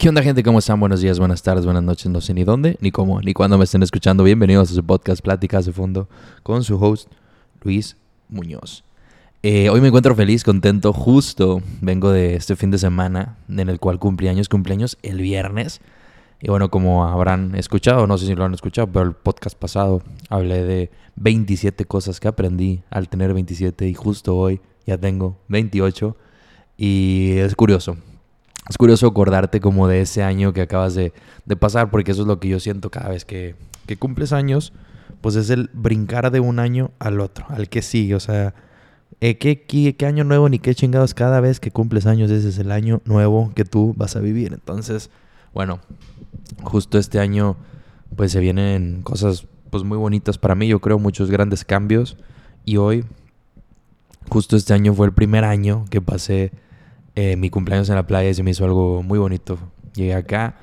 ¿Qué onda gente? ¿Cómo están? Buenos días, buenas tardes, buenas noches. No sé ni dónde, ni cómo, ni cuándo me estén escuchando. Bienvenidos a su podcast Pláticas de Fondo con su host Luis Muñoz. Eh, hoy me encuentro feliz, contento, justo vengo de este fin de semana en el cual cumpleaños, cumpleaños el viernes. Y bueno, como habrán escuchado, no sé si lo han escuchado, pero el podcast pasado hablé de 27 cosas que aprendí al tener 27 y justo hoy ya tengo 28. Y es curioso, es curioso acordarte como de ese año que acabas de, pasar, porque eso es lo que yo siento cada vez que, cumples años, pues es el brincar de un año al otro, al que sigue, o sea, eh, ¿qué, qué, año nuevo ni qué chingados cada vez que cumples años, ese es el año nuevo que tú vas a vivir. Entonces, bueno, justo este año pues se vienen cosas pues muy bonitas para mí, yo creo muchos grandes cambios y hoy, justo este año fue el primer año que pasé eh, mi cumpleaños en la playa se me hizo algo muy bonito. Llegué acá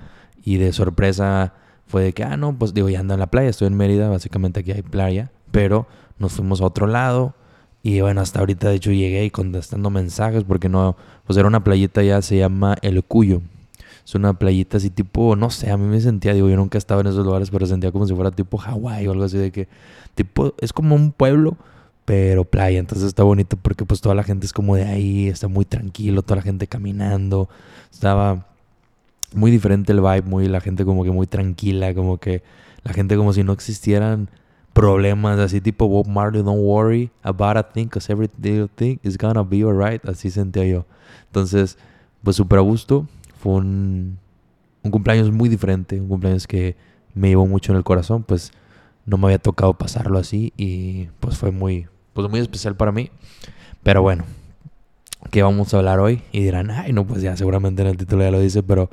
y de sorpresa fue de que, ah, no, pues digo, ya ando en la playa, estoy en Mérida, básicamente aquí hay playa, pero nos fuimos a otro lado y bueno, hasta ahorita de hecho llegué y contestando mensajes porque no, pues era una playita ya, se llama El Cuyo. Es una playita así tipo, no sé, a mí me sentía, digo, yo nunca estaba en esos lugares, pero sentía como si fuera tipo Hawái o algo así de que, tipo, es como un pueblo, pero playa. Entonces está bonito porque pues toda la gente es como de ahí, está muy tranquilo, toda la gente caminando. Estaba muy diferente el vibe, muy la gente como que muy tranquila, como que la gente como si no existieran problemas así tipo Bob Marley, don't worry about a thing, cause every little thing is gonna be alright. Así sentía yo. Entonces, pues súper a gusto. Fue un, un cumpleaños muy diferente, un cumpleaños que me llevó mucho en el corazón, pues no me había tocado pasarlo así y pues fue muy, pues muy especial para mí. Pero bueno, ¿qué vamos a hablar hoy? Y dirán, ay, no, pues ya seguramente en el título ya lo dice, pero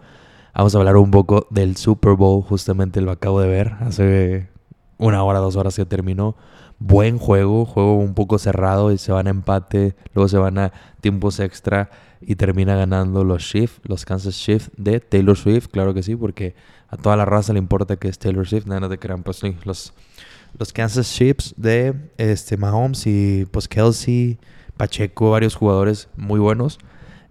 vamos a hablar un poco del Super Bowl. Justamente lo acabo de ver hace una hora, dos horas que terminó. Buen juego, juego un poco cerrado y se van a empate, luego se van a tiempos extra y termina ganando los Shift, los Kansas Shift de Taylor Swift, claro que sí, porque a toda la raza le importa que es Taylor Swift, nada de crean, pues los los Kansas Chiefs de este, Mahomes y pues Kelsey, Pacheco, varios jugadores muy buenos.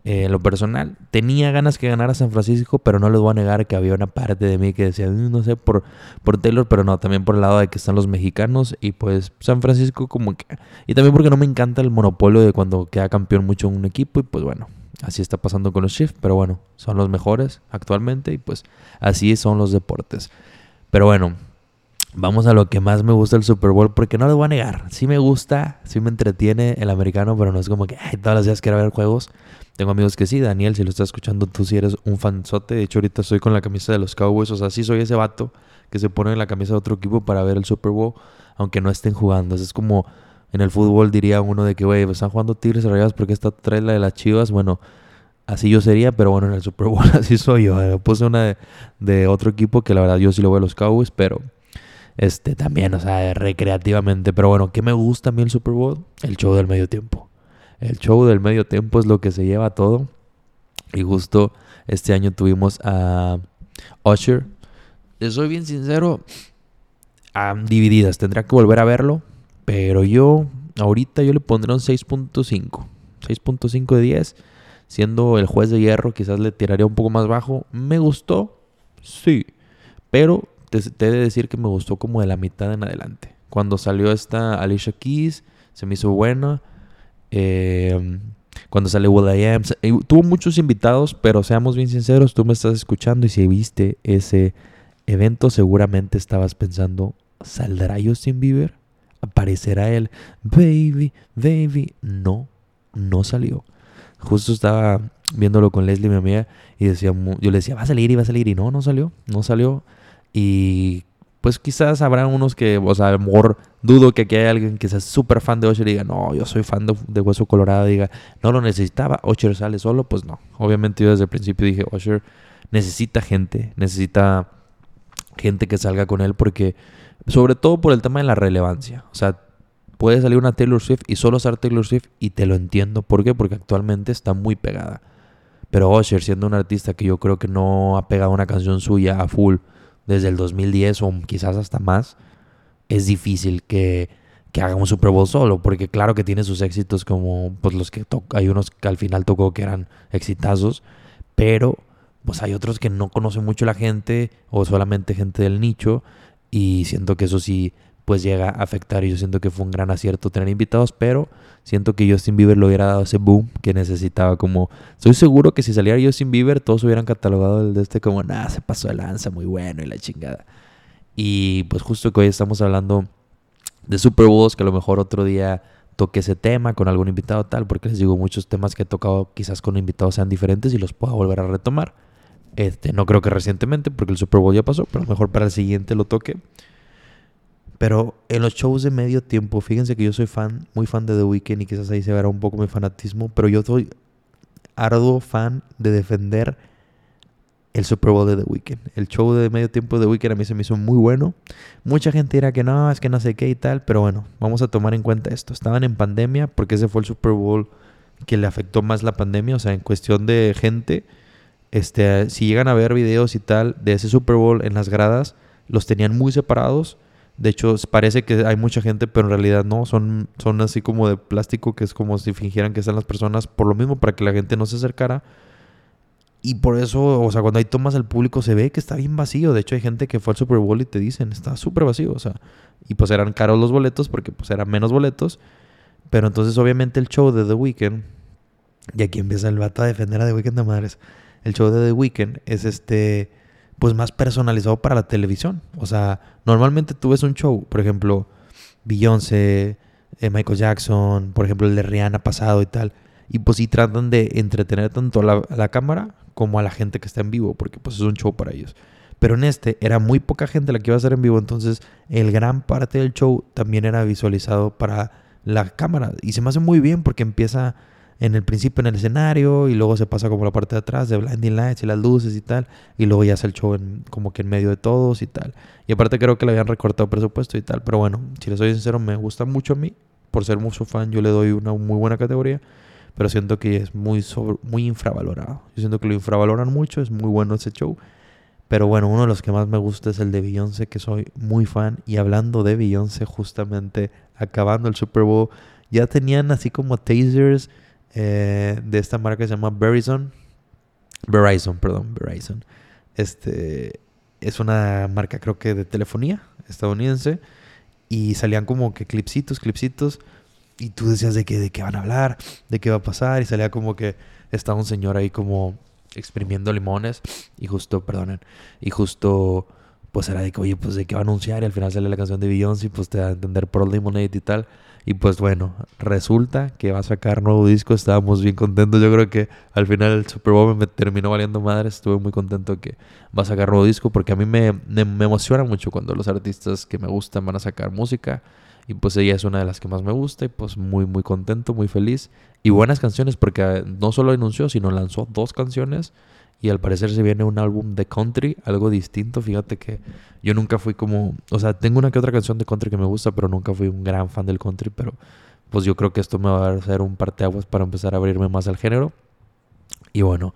Eh, en lo personal, tenía ganas que ganara San Francisco, pero no les voy a negar que había una parte de mí que decía, mm, no sé, por, por Taylor, pero no, también por el lado de que están los mexicanos y pues San Francisco como que... Y también porque no me encanta el monopolio de cuando queda campeón mucho en un equipo y pues bueno, así está pasando con los Chiefs, pero bueno, son los mejores actualmente y pues así son los deportes. Pero bueno, Vamos a lo que más me gusta del Super Bowl, porque no les voy a negar. Sí me gusta, sí me entretiene el americano, pero no es como que ay, todas las días quiero ver juegos. Tengo amigos que sí. Daniel, si lo estás escuchando, tú sí eres un fanzote. De hecho, ahorita estoy con la camisa de los Cowboys. O sea, sí soy ese vato que se pone en la camisa de otro equipo para ver el Super Bowl, aunque no estén jugando. Es como en el fútbol diría uno de que, güey, están jugando Tigres y Rayados porque esta trae la de las Chivas. Bueno, así yo sería, pero bueno, en el Super Bowl así soy yo. Puse una de, de otro equipo que la verdad yo sí lo veo a los Cowboys, pero este, también, o sea, recreativamente. Pero bueno, ¿qué me gusta a mí el Super Bowl? El show del medio tiempo. El show del medio tiempo es lo que se lleva todo. Y justo este año tuvimos a Usher. Les soy bien sincero, divididas. Tendría que volver a verlo. Pero yo, ahorita yo le pondré un 6.5. 6.5 de 10. Siendo el juez de hierro, quizás le tiraría un poco más bajo. ¿Me gustó? Sí. Pero te, he de decir que me gustó como de la mitad en adelante. Cuando salió esta Alicia Keys, se me hizo buena. Em, cuando sale Will I Am, eh, tuvo muchos invitados, pero seamos bien sinceros, tú me estás escuchando y si viste ese evento, seguramente estabas pensando, ¿saldrá Justin Bieber? ¿Aparecerá él? Baby, baby. No, no salió. Justo estaba viéndolo con Leslie, mi amiga, y decía, yo le decía, va a salir y va a salir, y no, no salió, no salió. Y pues quizás habrá unos que, o sea, a lo mejor dudo que aquí haya alguien que sea súper fan de Usher y diga, no, yo soy fan de, Hueso Colorado, diga, no lo necesitaba, Usher sale solo, pues no. Obviamente yo desde el principio dije, Usher necesita gente, necesita gente que salga con él porque, sobre todo por el tema de la relevancia, o sea, puede salir una Taylor Swift y solo ser Taylor Swift y te lo entiendo. ¿Por qué? Porque actualmente está muy pegada. Pero Usher, siendo un artista que yo creo que no ha pegado una canción suya a full, desde el 2010 o quizás hasta más, es difícil que, que haga un Super Bowl solo, porque claro que tiene sus éxitos como pues los que hay unos que al final tocó que eran exitazos, pero pues hay otros que no conocen mucho la gente o solamente gente del nicho y siento que eso sí pues llega a afectar y yo siento que fue un gran acierto tener invitados, pero siento que Justin Bieber le hubiera dado ese boom que necesitaba como estoy seguro que si saliera Justin Bieber todos hubieran catalogado el de este como nada, se pasó de lanza, muy bueno y la chingada. Y pues justo que hoy estamos hablando de Super Bowls, que a lo mejor otro día toque ese tema con algún invitado tal, porque les digo, muchos temas que he tocado quizás con invitados sean diferentes y los pueda volver a retomar. Este, no creo que recientemente, porque el Super Bowl ya pasó, pero mejor para el siguiente lo toque. Pero en los shows de medio tiempo, fíjense que yo soy fan, muy fan de The Weeknd y quizás ahí se verá un poco mi fanatismo, pero yo soy arduo fan de defender el Super Bowl de The Weeknd. El show de medio tiempo de The Weeknd a mí se me hizo muy bueno. Mucha gente dirá que no, es que no sé qué y tal, pero bueno, vamos a tomar en cuenta esto. Estaban en pandemia porque ese fue el Super Bowl que le afectó más la pandemia, o sea, en cuestión de gente este, si llegan a ver videos y tal de ese Super Bowl en las gradas, los tenían muy separados. De hecho, parece que hay mucha gente, pero en realidad no. Son, son así como de plástico, que es como si fingieran que están las personas, por lo mismo, para que la gente no se acercara. Y por eso, o sea, cuando hay tomas al público se ve que está bien vacío. De hecho, hay gente que fue al Super Bowl y te dicen, está súper vacío. O sea, y pues eran caros los boletos porque pues eran menos boletos. Pero entonces, obviamente, el show de The Weeknd, y aquí empieza el vato a defender a The Weeknd de madres el show de The Weeknd es este, pues más personalizado para la televisión. O sea, normalmente tú ves un show, por ejemplo, Beyoncé, eh, Michael Jackson, por ejemplo, el de Rihanna pasado y tal. Y pues sí tratan de entretener tanto a la, cámara como a la gente que está en vivo, porque pues es un show para ellos. Pero en este era muy poca gente la que iba a estar en vivo, entonces el gran parte del show también era visualizado para la cámara. Y se me hace muy bien porque empieza en el principio en el escenario y luego se pasa como la parte de atrás de blinding lights y las luces y tal y luego ya hace el show como que en medio de todos y tal y aparte creo que le habían recortado presupuesto y tal pero bueno si les soy sincero me gusta mucho a mí por ser mucho fan yo le doy una muy buena categoría pero siento que es muy muy infravalorado yo siento que lo infravaloran mucho es muy bueno ese show pero bueno, uno de los que más me gusta es el de Beyoncé, que soy muy fan. Y hablando de Beyoncé, justamente acabando el Super Bowl, ya tenían así como tasers eh, de esta marca que se llama Verizon. Verizon, perdón, Verizon. Este es una marca creo que de telefonía estadounidense y salían como que clipsitos, clipsitos y tú decías de qué de qué van a hablar, de qué va a pasar y salía como que estaba un señor ahí como exprimiendo limones y justo, perdonen, y justo pues era de que, oye, pues de qué va a anunciar y al final sale la canción de Beyoncé pues te da a entender por Lemonade y tal. Y pues bueno, resulta que va a sacar nuevo disco. Estábamos bien contentos. Yo creo que al final el Super me terminó valiendo madre. Estuve muy contento que va a sacar nuevo disco porque a mí me, me, emociona mucho cuando los artistas que me gustan van a sacar música. Y pues ella es una de las que más me gusta y pues muy muy contento, muy feliz. Y buenas canciones porque no solo anunció, sino lanzó dos canciones y al parecer se viene un álbum de country, algo distinto. Fíjate que yo nunca fui como, o sea, tengo una que otra canción de country que me gusta, pero nunca fui un gran fan del country, pero pues yo creo que esto me va a hacer un parteaguas para empezar a abrirme más al género. Y bueno,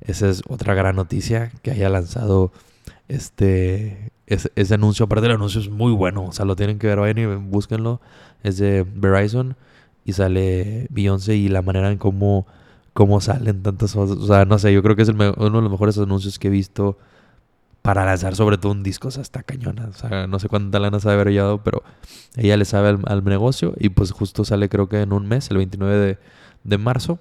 esa es otra gran noticia que haya lanzado este ese, anuncio. Aparte el anuncio es muy bueno, o sea, lo tienen que ver, vayan y búsquenlo. Es de Verizon y sale Beyoncé y la manera en cómo cómo salen tantas cosas. O sea, no sé, yo creo que es uno de los mejores anuncios que he visto para lanzar sobre todo un disco. O sea, está cañona. O sea, no sé cuánta lana sabe haber llevado, pero ella le sabe al, negocio. Y pues justo sale creo que en un mes, el 29 de, de marzo.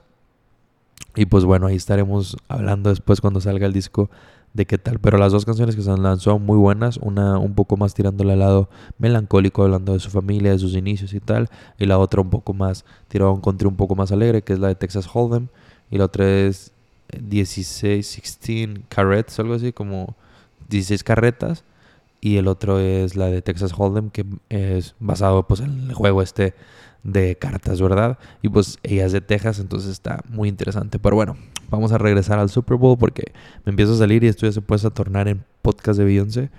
Y pues bueno, ahí estaremos hablando después cuando salga el disco de qué tal. Pero las dos canciones que se han lanzado muy buenas. Una un poco más tirándole al lado melancólico, hablando de su familia, de sus inicios y tal. Y la otra un poco más tirado a un country un poco más alegre, que es la de Texas Hold'em. Y la otra es 16, 16 carrets, algo así, como 16 carretas. Y el otro es la de Texas Hold'em, que es basado pues en el juego este de cartas, ¿verdad? Y pues ella es de Texas, entonces está muy interesante. Pero bueno, vamos a regresar al Super Bowl porque me empiezo a salir y esto ya se puede tornar en podcast de Beyoncé.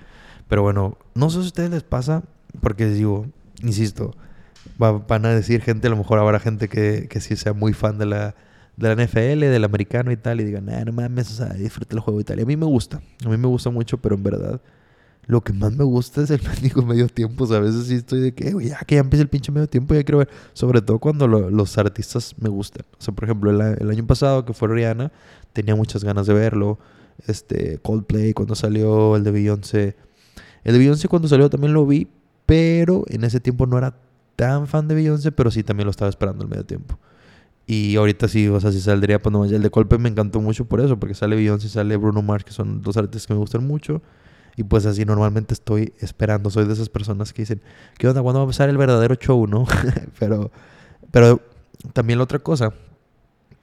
Pero bueno, no sé si a ustedes les pasa, porque digo, insisto, van a decir gente, a lo mejor habrá gente que, que sí sea muy fan de la de la NFL, del americano y tal, y digan, no mames, o sea, disfruta el juego y tal. Y a mí me gusta, a mí me gusta mucho, pero en verdad, lo que más me gusta es el medio tiempo. O sea, a veces sí estoy de que, ya que ya empieza el pinche medio tiempo, ya quiero ver. Sobre todo cuando los artistas me gustan. O sea, por ejemplo, el, año pasado que fue Rihanna, tenía muchas ganas de verlo. este, Coldplay, cuando salió el de Beyoncé. El de Beyoncé cuando salió también lo vi, pero en ese tiempo no era tan fan de Beyoncé, pero sí también lo estaba esperando al medio tiempo. Y ahorita sí, o sea, si saldría, pues no, el de Coldplay me encantó mucho por eso, porque sale Beyoncé y sale Bruno Mars, que son dos artistas que me gustan mucho. Y pues así normalmente estoy esperando, soy de esas personas que dicen, ¿qué onda? ¿Cuándo va a empezar el verdadero show, no? pero, pero también la otra cosa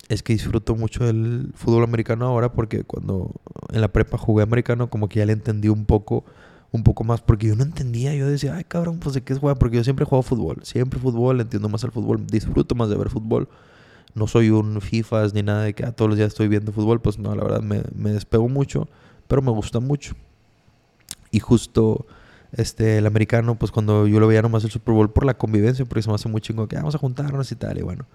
es que disfruto mucho del fútbol americano ahora porque cuando en la prepa jugué americano como que ya le entendí un poco un poco más porque yo no entendía, yo decía, ay cabrón, pues de qué es jugar, porque yo siempre jugado fútbol, siempre fútbol, entiendo más el fútbol, disfruto más de ver fútbol. No soy un FIFAs ni nada de que ah, todos los días estoy viendo fútbol, pues no, la verdad me, me despego mucho, pero me gusta mucho. Y justo este, el americano, pues cuando yo lo veía nomás el Super Bowl por la convivencia, porque se me hace muy chingo que ah, vamos a juntarnos y tal, y bueno.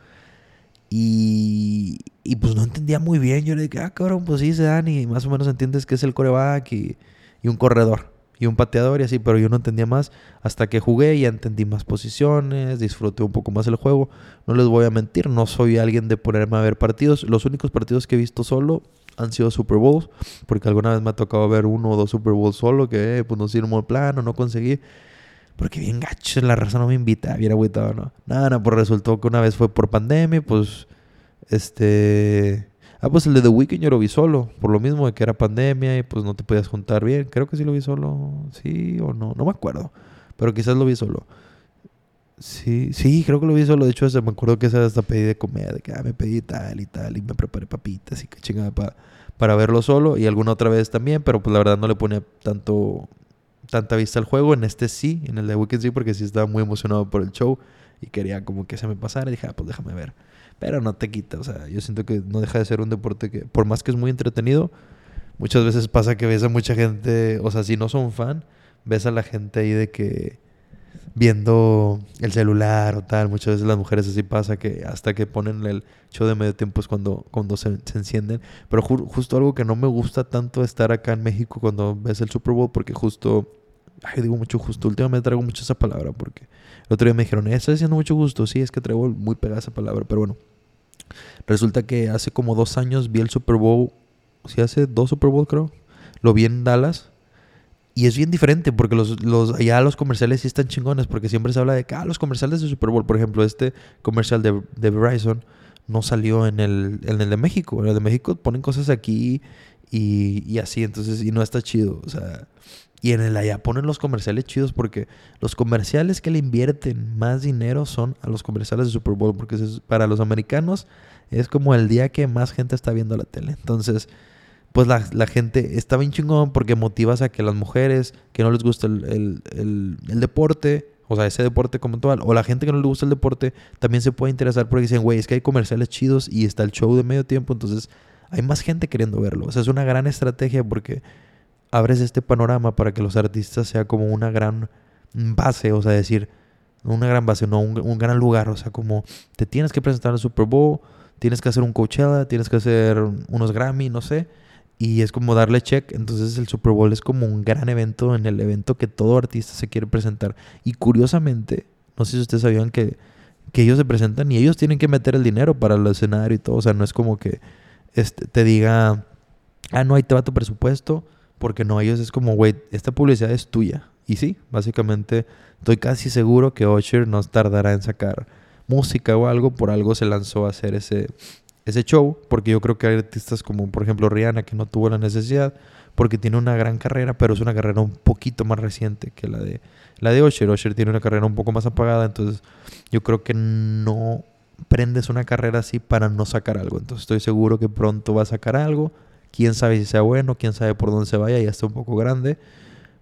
Y, y pues no entendía muy bien. Yo le dije, ah, cabrón, pues sí se dan y más o menos entiendes que es el coreback y, y un corredor y un pateador y así, pero yo no entendía más hasta que jugué y entendí más posiciones, disfruté un poco más el juego. No les voy a mentir, no soy alguien de ponerme a ver partidos. Los únicos partidos que he visto solo han sido Super Bowls, porque alguna vez me ha tocado ver uno o dos Super Bowls solo, que eh, pues no sirvo el plano, no conseguí. Porque bien gacho, la raza no me invita, bien agüitado, ¿no? Nada, nada, pues resultó que una vez fue por pandemia, pues, este... Ah, pues el de The Weeknd yo lo vi solo, por lo mismo de que era pandemia y pues no te podías juntar bien. Creo que sí lo vi solo, sí o no, no me acuerdo, pero quizás lo vi solo. Sí, sí, creo que lo vi solo. De hecho, me acuerdo que esa hasta pedí de comer, de que ah, me pedí tal y tal, y me preparé papitas y que chingada para, para verlo solo. Y alguna otra vez también, pero pues la verdad no le ponía tanto, tanta vista al juego. En este sí, en el de Weekend sí, porque sí estaba muy emocionado por el show y quería como que se me pasara. Y dije, ah, pues déjame ver. Pero no te quita, o sea, yo siento que no deja de ser un deporte que, por más que es muy entretenido, muchas veces pasa que ves a mucha gente, o sea, si no son fan, ves a la gente ahí de que viendo el celular o tal. Muchas veces las mujeres así pasa que hasta que ponen el show de medio tiempo es cuando, cuando se, encienden. Pero justo algo que no me gusta tanto estar acá en México cuando ves el Super Bowl porque justo... Ay, digo mucho justo. Últimamente traigo mucho esa palabra porque el otro día me dijeron, ¿estás diciendo mucho gusto? Sí, es que traigo muy pegada esa palabra. Pero bueno, resulta que hace como dos años vi el Super Bowl. Sí, hace dos Super Bowl creo. Lo vi en Dallas y es bien diferente porque los, los, ya los comerciales sí están chingones porque siempre se habla de que ah, los comerciales de Super Bowl, por ejemplo, este comercial de, de Verizon no salió en el, en el de México. En el de México ponen cosas aquí y, y así, entonces, y no está chido. O sea, y en el allá ponen los comerciales chidos porque los comerciales que le invierten más dinero son a los comerciales de Super Bowl porque para los americanos es como el día que más gente está viendo la tele. Entonces, pues la, la, gente está bien chingón porque motivas a que las mujeres que no les gusta el, el, el, deporte, o sea, ese deporte como tal, o la gente que no le gusta el deporte, también se puede interesar porque dicen, güey, es que hay comerciales chidos y está el show de medio tiempo, entonces hay más gente queriendo verlo. O sea, es una gran estrategia porque abres este panorama para que los artistas sea como una gran base, o sea, decir, una gran base, no un, gran lugar, o sea, como te tienes que presentar al Super Bowl, tienes que hacer un Coachella, tienes que hacer unos Grammy, no sé y es como darle check. Entonces el Super Bowl es como un gran evento en el evento que todo artista se quiere presentar. Y curiosamente, no sé si ustedes sabían que, que ellos se presentan y ellos tienen que meter el dinero para el escenario y todo. O sea, no es como que este, te diga, ah, no, ahí te va tu presupuesto. Porque no, ellos es como, güey, esta publicidad es tuya. Y sí, básicamente estoy casi seguro que Usher no tardará en sacar música o algo. Por algo se lanzó a hacer ese, ese show, porque yo creo que hay artistas como por ejemplo Rihanna que no tuvo la necesidad, porque tiene una gran carrera, pero es una carrera un poquito más reciente que la de la de Osher. Osher tiene una carrera un poco más apagada, entonces yo creo que no prendes una carrera así para no sacar algo. Entonces estoy seguro que pronto va a sacar algo. Quién sabe si sea bueno, quién sabe por dónde se vaya, ya está un poco grande.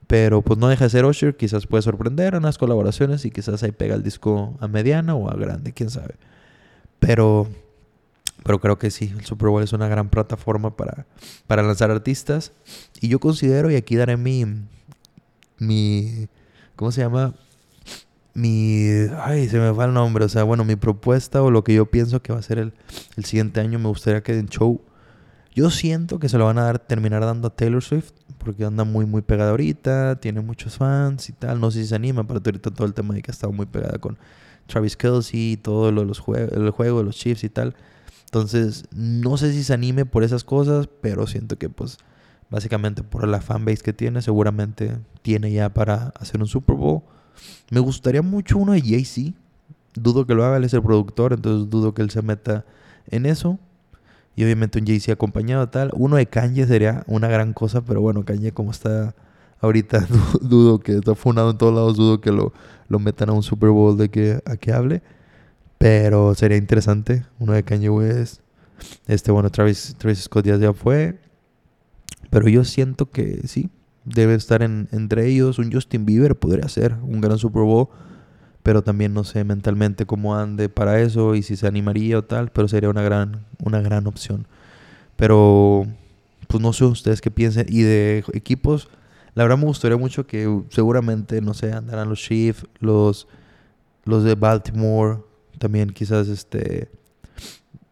Pero pues no deja de ser Osher, quizás puede sorprender en las colaboraciones y quizás ahí pega el disco a mediana o a grande, quién sabe. Pero pero creo que sí, el Super Bowl es una gran plataforma para, para lanzar artistas. Y yo considero, y aquí daré mi, mi, ¿cómo se llama? Mi, ay, se me va el nombre. O sea, bueno, mi propuesta o lo que yo pienso que va a ser el, el siguiente año, me gustaría que en show, yo siento que se lo van a dar, terminar dando a Taylor Swift, porque anda muy, muy pegada ahorita, tiene muchos fans y tal. No sé si se anima, pero ahorita todo el tema de que ha estado muy pegada con Travis Kelsey y todo lo de los el juego de los Chiefs y tal. Entonces, no sé si se anime por esas cosas, pero siento que pues Básicamente por la fanbase que tiene, seguramente tiene ya para hacer un Super Bowl. Me gustaría mucho uno de Jay-Z. Dudo que lo haga, él es el productor, entonces dudo que él se meta en eso. Y obviamente un Jay-Z acompañado tal. Uno de Kanye sería una gran cosa, pero bueno, Kanye como está ahorita, dudo que está funado en todos lados, dudo que lo, lo metan a un Super Bowl de que, a que hable. Pero sería interesante. Uno de Kanye West. Este, bueno, Travis, Travis Scott ya fue. Pero yo siento que sí, debe estar en, entre ellos. Un Justin Bieber podría ser un gran Super Bowl. Pero también no sé mentalmente cómo ande para eso y si se animaría o tal. Pero sería una gran, una gran opción. Pero, pues no sé ustedes qué piensen. Y de equipos, la verdad me gustaría mucho que seguramente, no sé, andarán los Chiefs, los, los de Baltimore, también quizás este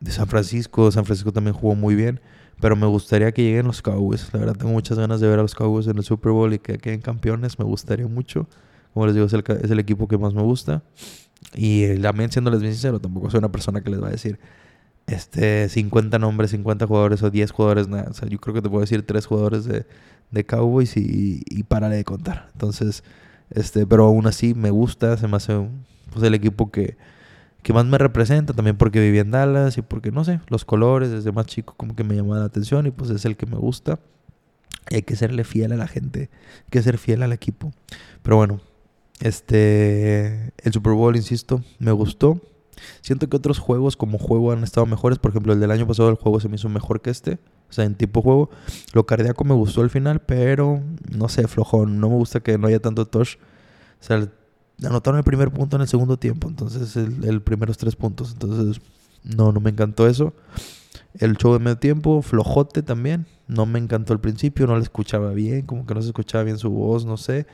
de San Francisco. San Francisco también jugó muy bien. Pero me gustaría que lleguen los Cowboys. La verdad tengo muchas ganas de ver a los Cowboys en el Super Bowl y que queden campeones. Me gustaría mucho. Como les digo, es el, es el equipo que más me gusta. Y también siéndoles bien sincero, tampoco soy una persona que les va a decir este 50 nombres, 50 jugadores o 10 jugadores. Nada. O sea, yo creo que te puedo decir 3 jugadores de, de Cowboys y, y párale de contar. Entonces, este, pero aún así me gusta. Se me hace pues, el equipo que que más me representa, también porque viví en Dallas y porque, no sé, los colores desde más chico como que me llamaban la atención y pues es el que me gusta. Y hay que serle fiel a la gente, hay que ser fiel al equipo. Pero bueno, este, el Super Bowl, insisto, me gustó. Siento que otros juegos como juego han estado mejores. Por ejemplo, el del año pasado el juego se me hizo mejor que este. O sea, en tipo juego. Lo cardíaco me gustó al final, pero no sé, flojón. No me gusta que no haya tanto touch. O sea, anotaron el primer punto en el segundo tiempo, entonces el, el primeros tres puntos. Entonces, no, no me encantó eso. El show de medio tiempo, flojote también. No me encantó al principio, no le escuchaba bien, como que no se escuchaba bien su voz, no sé.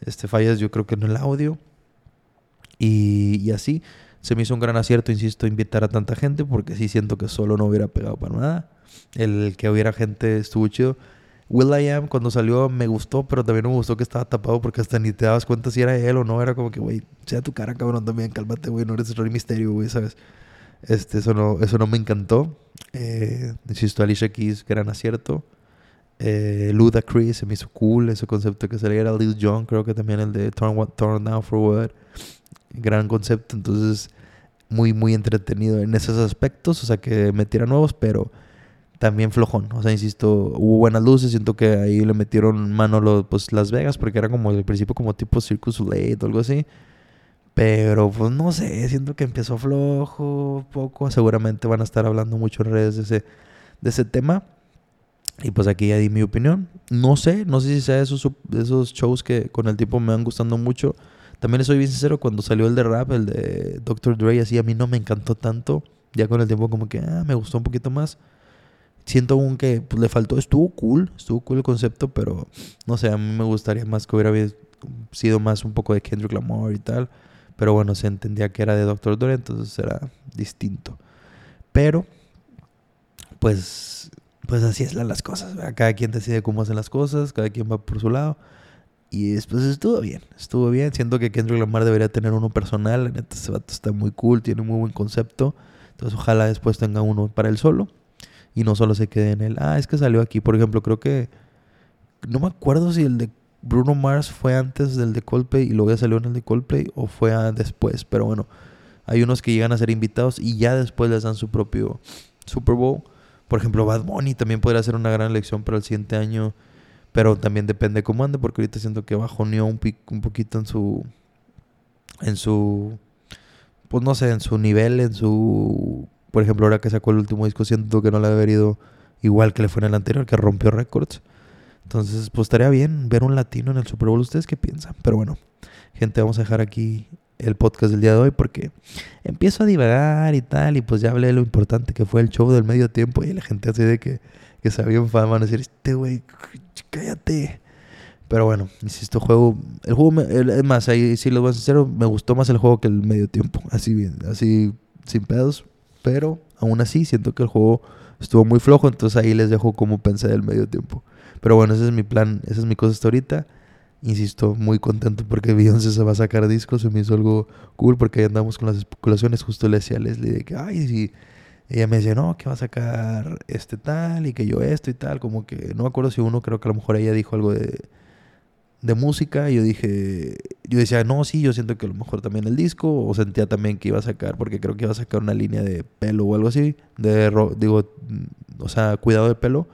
Este, fallas yo creo que en el audio. Y, y así, se me hizo un gran acierto, insisto, invitar a tanta gente, porque sí siento que solo no hubiera pegado para nada. El que hubiera gente estuvo chido. Will I Am cuando salió me gustó, pero también me gustó que estaba tapado porque hasta ni te dabas cuenta si era él o no. Era como que, güey, sea tu cara, cabrón, también, cálmate, güey, no eres Rory Misterio, güey, ¿sabes? Este, eso no, eso no me encantó. Eh, insisto, Alicia Keys, gran acierto. Eh, Luda Chris se me hizo cool ese concepto que saliera. Lil Jon, creo que también el de Turn, turn Down for What. Gran concepto, entonces muy, muy entretenido en esos aspectos. O sea, que metiera nuevos, pero también flojón. O sea, insisto, hubo buenas luces. Siento que ahí le metieron mano los, pues, Las Vegas, porque era como al principio como tipo Circus Late o algo así. Pero pues no sé, siento que empezó flojo poco. Seguramente van a estar hablando mucho en redes de ese, de ese tema. Y pues aquí ya di mi opinión. No sé, no sé si sea esos, esos shows que con el tiempo me van gustando mucho. También soy bien sincero, cuando salió el de rap, el de Dr. Dre, así a mí no me encantó tanto. Ya con el tiempo como que ah, me gustó un poquito más siento aún que pues, le faltó, estuvo cool, estuvo cool el concepto, pero no sé, a mí me gustaría más que hubiera sido más un poco de Kendrick Lamar y tal. Pero bueno, se entendía que era de Dr. Dre, entonces era distinto. Pero, pues, pues así es las cosas. Cada quien decide cómo hacen las cosas, cada quien va por su lado. Y después estuvo bien, estuvo bien. Siento que Kendrick Lamar debería tener uno personal. Está muy cool, tiene un muy buen concepto. Entonces, ojalá después tenga uno para él solo y no solo se quede en el, ah, es que salió aquí. Por ejemplo, creo que, no me acuerdo si el de Bruno Mars fue antes del de Coldplay y luego ya salió en el de Coldplay o fue después, pero bueno, hay unos que llegan a ser invitados y ya después les dan su propio Super Bowl. Por ejemplo, Bad Bunny también podría ser una gran elección para el siguiente año, pero también depende cómo ande, porque ahorita siento que bajoneó un, un poquito en su, en su, pues no sé, en su nivel, en su por ejemplo, ahora que sacó el último disco, siento que no le ha ido igual que le fue en el anterior, que rompió récords. Entonces, pues estaría bien ver un latino en el Super Bowl. ¿Ustedes qué piensan? Pero bueno, gente, vamos a dejar aquí el podcast del día de hoy porque empiezo a divagar y tal. Y pues ya hablé de lo importante que fue el show del medio tiempo. Y la gente así de que, que se había van a decir, este güey, cállate. Pero bueno, insisto, juego. El juego, es más, ahí sí lo voy a ser me gustó más el juego que el medio tiempo. Así bien, así sin pedos. Pero aún así siento que el juego estuvo muy flojo, entonces ahí les dejo como pensé del medio tiempo. Pero bueno, ese es mi plan, esa es mi cosa hasta ahorita. Insisto, muy contento porque Beyoncé se va a sacar discos, se me hizo algo cool porque ahí andamos con las especulaciones. Justo le decía a Leslie de que, ay, si ella me decía, no, que va a sacar este tal y que yo esto y tal. Como que no me acuerdo si uno, creo que a lo mejor ella dijo algo de, de música. Y yo dije, yo decía, no, sí, yo siento que a lo mejor también el disco. O sentía también que iba a sacar, porque creo que iba a sacar una línea de pelo o algo así. De, digo, o sea, cuidado de pelo.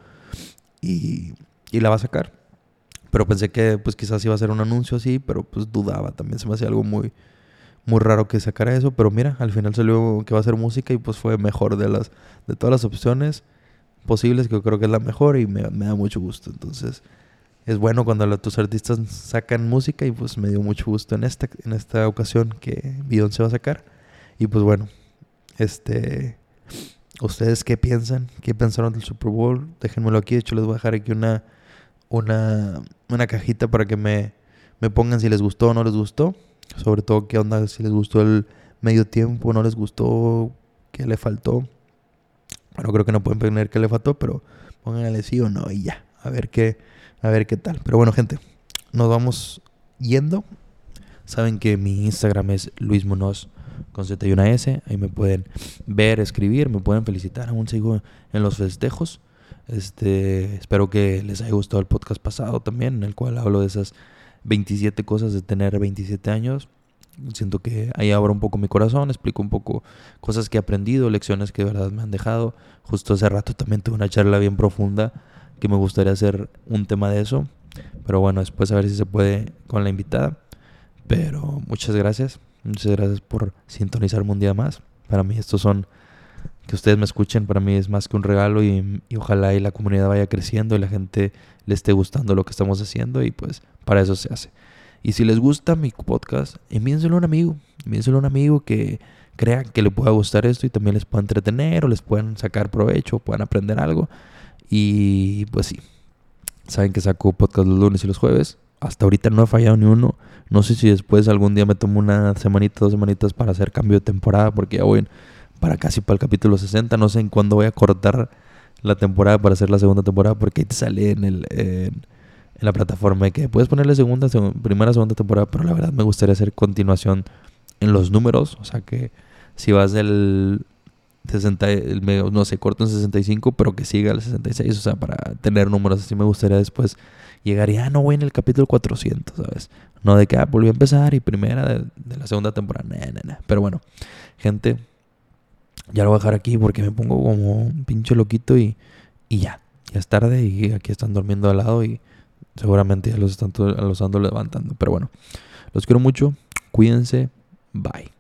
Y, y la va a sacar. Pero pensé que pues quizás iba a ser un anuncio así, pero pues dudaba. También se me hacía algo muy muy raro que sacara eso, pero mira, al final salió que va a ser música y pues fue mejor de las de todas las opciones posibles, que yo creo que es la mejor y me, da mucho gusto. Entonces, es bueno cuando tus artistas sacan música y pues me dio mucho gusto en esta en esta ocasión que se va a sacar. Y pues bueno, este ¿Ustedes qué piensan? ¿Qué pensaron del Super Bowl? Déjenmelo aquí. De hecho, les voy a dejar aquí una, una, una cajita para que me, me pongan si les gustó o no les gustó. Sobre todo qué onda, si les gustó el medio tiempo, no les gustó, qué le faltó. Bueno, creo que no pueden poner qué le faltó, pero pónganle sí o no y ya. A ver qué, a ver qué tal. Pero bueno, gente, nos vamos yendo. Saben que mi Instagram es Luis Munoz con Z y una S. Ahí me pueden ver, escribir, me pueden felicitar. Aún sigo en los festejos. Este, espero que les haya gustado el podcast pasado también, en el cual hablo de esas 27 cosas de tener 27 años. Siento que ahí abro un poco mi corazón, explico un poco cosas que he aprendido, lecciones que de verdad me han dejado. Justo hace rato también tuve una charla bien profunda que me gustaría hacer un tema de eso. Pero bueno, después a ver si se puede con la invitada. Pero muchas gracias. Muchas gracias por sintonizarme un día más. Para mí estos son, que ustedes me escuchen, para mí es más que un regalo y, ojalá y la comunidad vaya creciendo y la gente le esté gustando lo que estamos haciendo y pues para eso se hace. Y si les gusta mi podcast, envíenselo a un amigo. Envíenselo a un amigo que crean que le pueda gustar esto y también les pueda entretener o les puedan sacar provecho, puedan aprender algo. Y pues sí, saben que saco podcast los lunes y los jueves. Hasta ahorita no he fallado ni uno. No sé si después algún día me tomo una semanita, dos semanitas para hacer cambio de temporada, porque ya voy para casi para el capítulo 60. No sé en cuándo voy a cortar la temporada para hacer la segunda temporada, porque ahí te sale en el en la plataforma que puedes ponerle segunda, primera, segunda temporada, pero la verdad me gustaría hacer continuación en los números, o sea que si vas del 60, no sé, corto en 65, pero que siga el 66, o sea, para tener números así me gustaría después llegar y, ah, no voy en el capítulo 400, ¿sabes? No de que, ah, volví a empezar y primera de, la segunda temporada, pero bueno, gente, ya lo voy a dejar aquí porque me pongo como un pinche loquito y, y ya, ya es tarde y aquí están durmiendo al lado y Seguramente ya los, están, los ando levantando. Pero bueno, los quiero mucho. Cuídense. Bye.